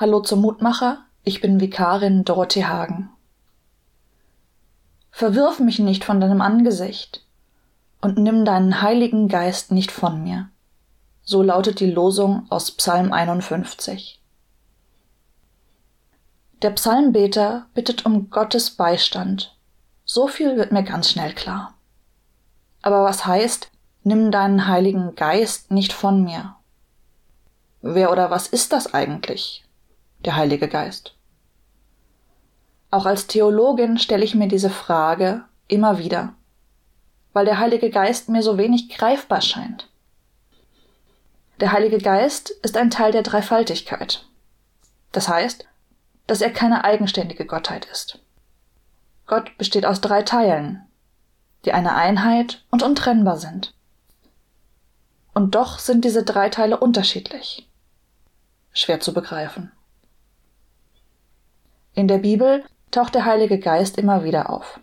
Hallo zum Mutmacher, ich bin Vikarin Dorothee Hagen. Verwirf mich nicht von deinem Angesicht und nimm deinen Heiligen Geist nicht von mir. So lautet die Losung aus Psalm 51. Der Psalmbeter bittet um Gottes Beistand. So viel wird mir ganz schnell klar. Aber was heißt, nimm deinen Heiligen Geist nicht von mir? Wer oder was ist das eigentlich, der Heilige Geist? Auch als Theologin stelle ich mir diese Frage immer wieder, weil der Heilige Geist mir so wenig greifbar scheint. Der Heilige Geist ist ein Teil der Dreifaltigkeit. Das heißt, dass er keine eigenständige Gottheit ist. Gott besteht aus drei Teilen, die eine Einheit und untrennbar sind. Und doch sind diese drei Teile unterschiedlich schwer zu begreifen. In der Bibel taucht der Heilige Geist immer wieder auf.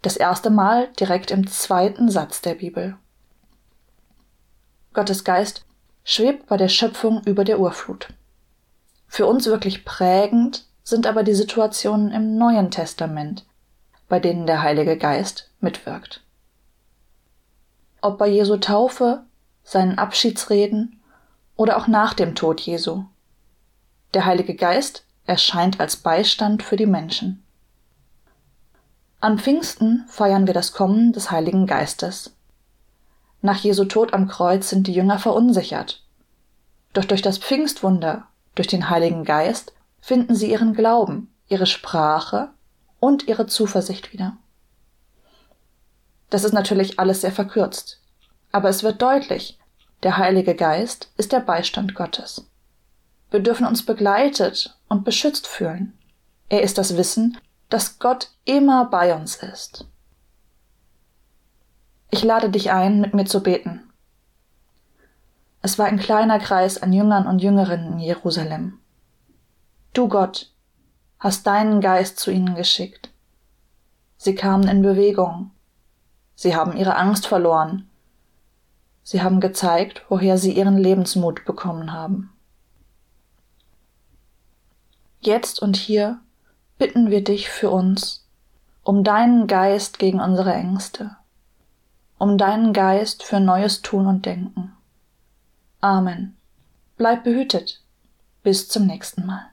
Das erste Mal direkt im zweiten Satz der Bibel. Gottes Geist schwebt bei der Schöpfung über der Urflut. Für uns wirklich prägend sind aber die Situationen im Neuen Testament, bei denen der Heilige Geist mitwirkt. Ob bei Jesu Taufe, seinen Abschiedsreden oder auch nach dem Tod Jesu. Der Heilige Geist erscheint als Beistand für die Menschen. An Pfingsten feiern wir das Kommen des Heiligen Geistes. Nach Jesu Tod am Kreuz sind die Jünger verunsichert. Doch durch das Pfingstwunder, durch den Heiligen Geist, finden sie ihren Glauben, ihre Sprache und ihre Zuversicht wieder. Das ist natürlich alles sehr verkürzt, aber es wird deutlich, der Heilige Geist ist der Beistand Gottes. Wir dürfen uns begleitet und beschützt fühlen. Er ist das Wissen, dass Gott immer bei uns ist. Ich lade dich ein, mit mir zu beten. Es war ein kleiner Kreis an Jüngern und Jüngerinnen in Jerusalem. Du Gott hast deinen Geist zu ihnen geschickt. Sie kamen in Bewegung. Sie haben ihre Angst verloren Sie haben gezeigt, woher sie ihren Lebensmut bekommen haben. Jetzt und hier bitten wir dich für uns, um deinen Geist gegen unsere Ängste, um deinen Geist für neues Tun und Denken. Amen. Bleib behütet. Bis zum nächsten Mal.